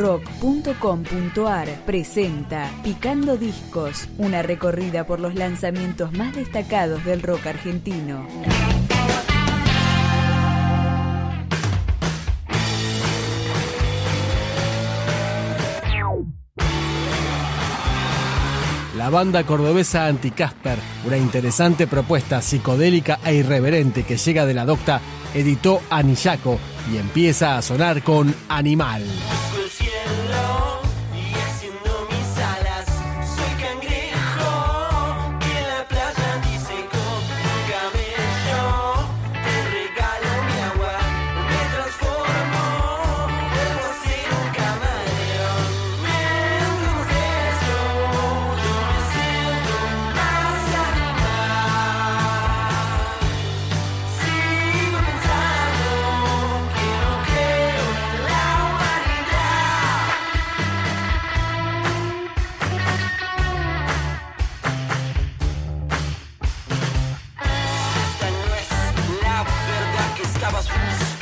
rock.com.ar presenta Picando Discos, una recorrida por los lanzamientos más destacados del rock argentino. La banda cordobesa Anticasper, una interesante propuesta psicodélica e irreverente que llega de la docta, editó Anillaco y empieza a sonar con Animal. Cosmos.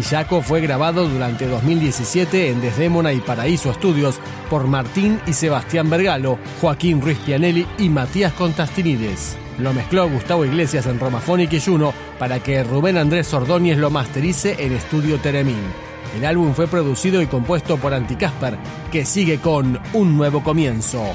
Anillaco fue grabado durante 2017 en Desdémona y Paraíso Estudios por Martín y Sebastián Vergalo, Joaquín Ruiz Pianelli y Matías Contastinides. Lo mezcló Gustavo Iglesias en Romafonic y Juno para que Rubén Andrés Ordóñez lo masterice en Estudio Teremín. El álbum fue producido y compuesto por Anticasper, que sigue con Un Nuevo Comienzo.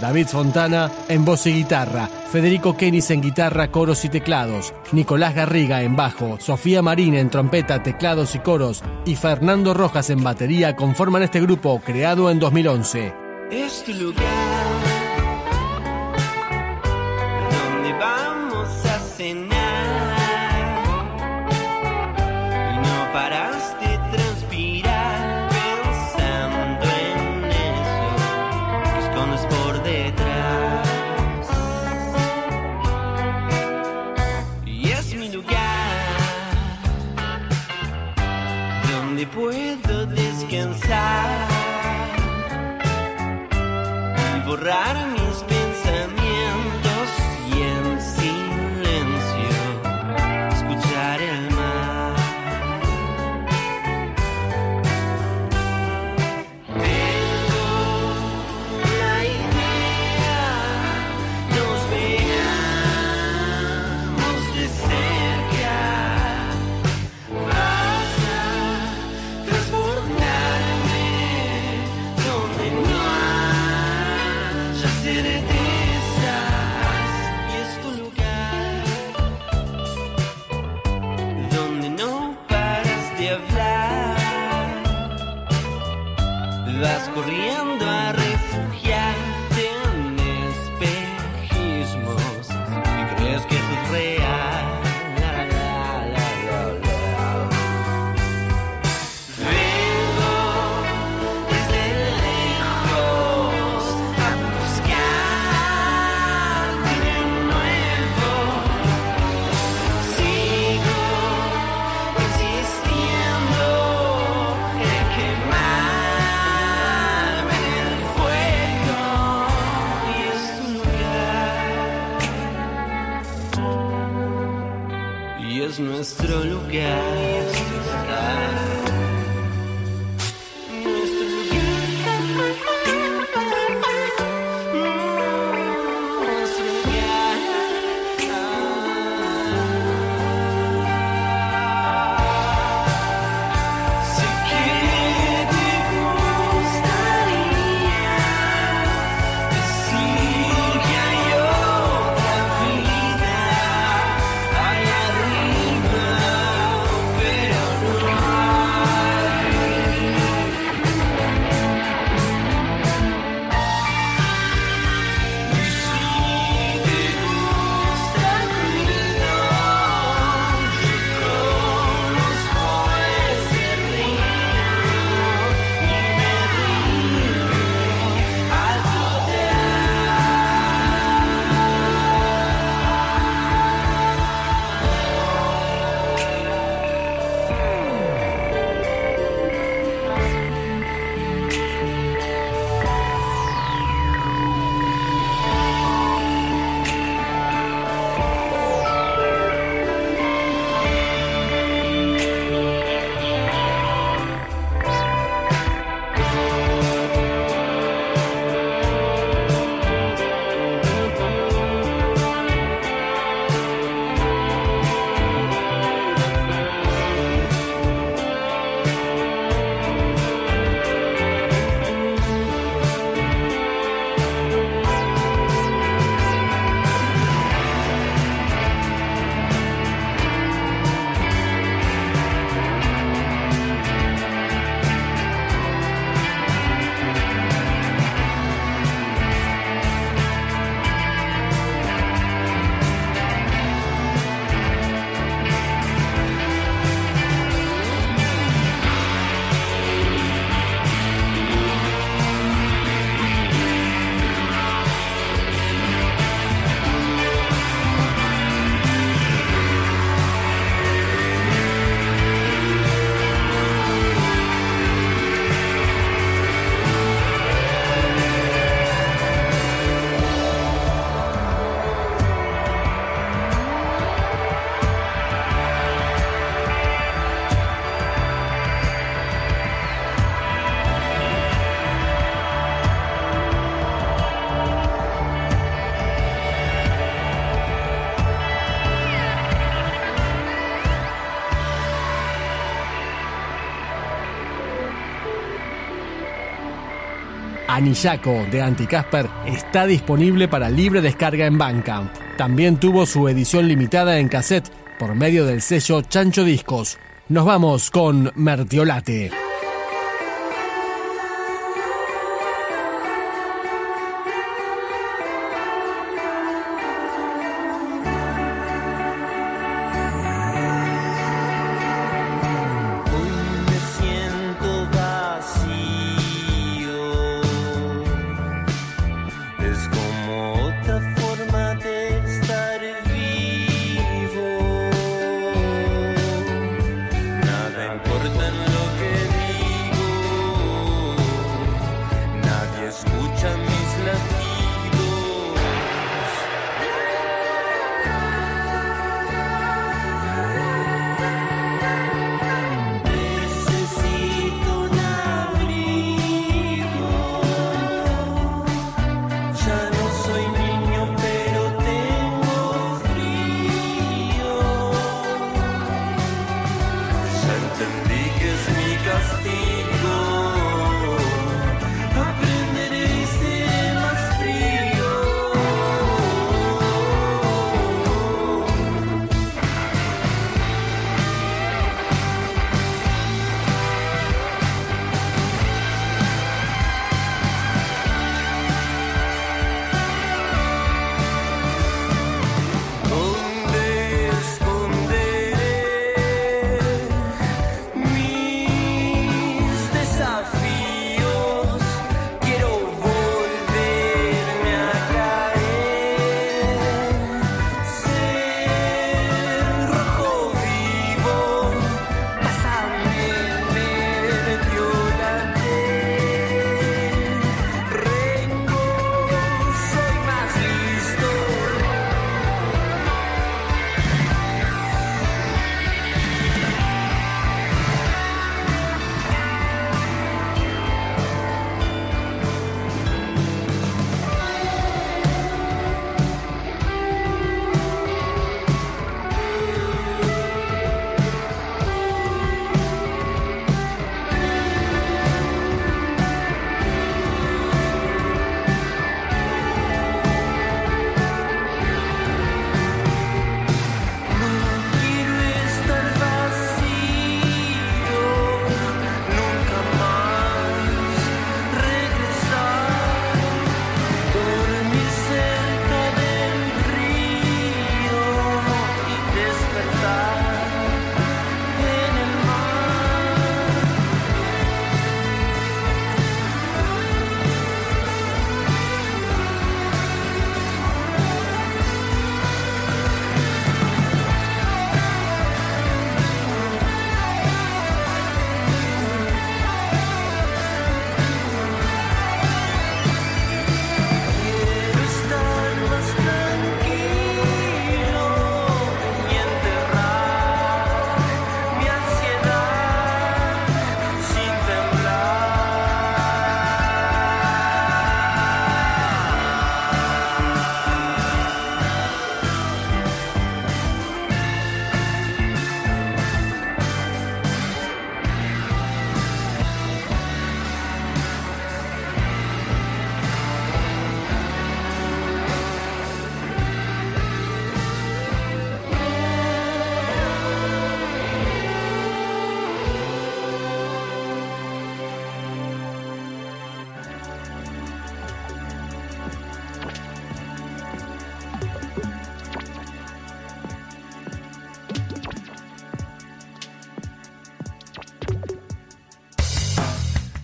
David Fontana en voz y guitarra, Federico Kenis en guitarra, coros y teclados, Nicolás Garriga en bajo, Sofía Marín en trompeta, teclados y coros y Fernando Rojas en batería conforman este grupo creado en 2011. Este lugar. Anillaco de Anticasper está disponible para libre descarga en Bandcamp. También tuvo su edición limitada en cassette por medio del sello Chancho Discos. Nos vamos con Mertiolate.